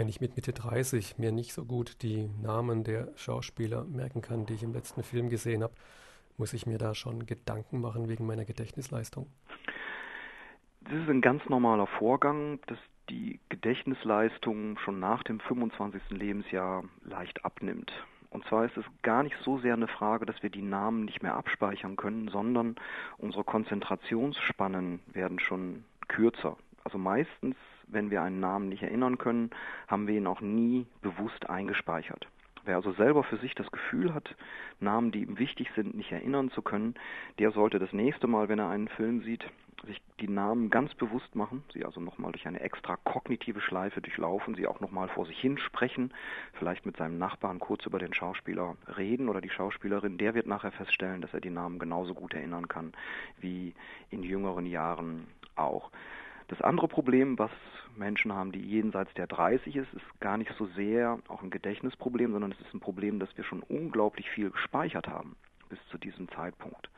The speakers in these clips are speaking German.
wenn ich mit Mitte 30 mir nicht so gut die Namen der Schauspieler merken kann, die ich im letzten Film gesehen habe, muss ich mir da schon Gedanken machen wegen meiner Gedächtnisleistung? Das ist ein ganz normaler Vorgang, dass die Gedächtnisleistung schon nach dem 25. Lebensjahr leicht abnimmt. Und zwar ist es gar nicht so sehr eine Frage, dass wir die Namen nicht mehr abspeichern können, sondern unsere Konzentrationsspannen werden schon kürzer. Also meistens, wenn wir einen Namen nicht erinnern können, haben wir ihn auch nie bewusst eingespeichert. Wer also selber für sich das Gefühl hat, Namen, die ihm wichtig sind, nicht erinnern zu können, der sollte das nächste Mal, wenn er einen Film sieht, sich die Namen ganz bewusst machen, sie also nochmal durch eine extra kognitive Schleife durchlaufen, sie auch nochmal vor sich hin sprechen, vielleicht mit seinem Nachbarn kurz über den Schauspieler reden oder die Schauspielerin, der wird nachher feststellen, dass er die Namen genauso gut erinnern kann wie in jüngeren Jahren auch. Das andere Problem, was Menschen haben, die jenseits der 30 ist, ist gar nicht so sehr auch ein Gedächtnisproblem, sondern es ist ein Problem, dass wir schon unglaublich viel gespeichert haben bis zu diesem Zeitpunkt.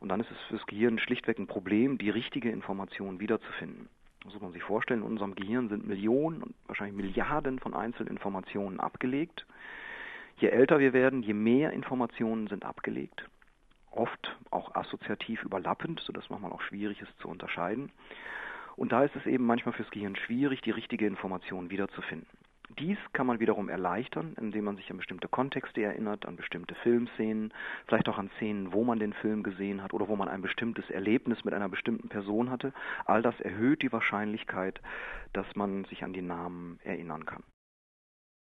Und dann ist es fürs Gehirn schlichtweg ein Problem, die richtige Information wiederzufinden. Das muss man sich vorstellen, in unserem Gehirn sind Millionen und wahrscheinlich Milliarden von Einzelinformationen abgelegt. Je älter wir werden, je mehr Informationen sind abgelegt. Oft auch assoziativ überlappend, sodass manchmal auch schwierig ist zu unterscheiden. Und da ist es eben manchmal fürs Gehirn schwierig, die richtige Information wiederzufinden. Dies kann man wiederum erleichtern, indem man sich an bestimmte Kontexte erinnert, an bestimmte Filmszenen, vielleicht auch an Szenen, wo man den Film gesehen hat oder wo man ein bestimmtes Erlebnis mit einer bestimmten Person hatte. All das erhöht die Wahrscheinlichkeit, dass man sich an die Namen erinnern kann.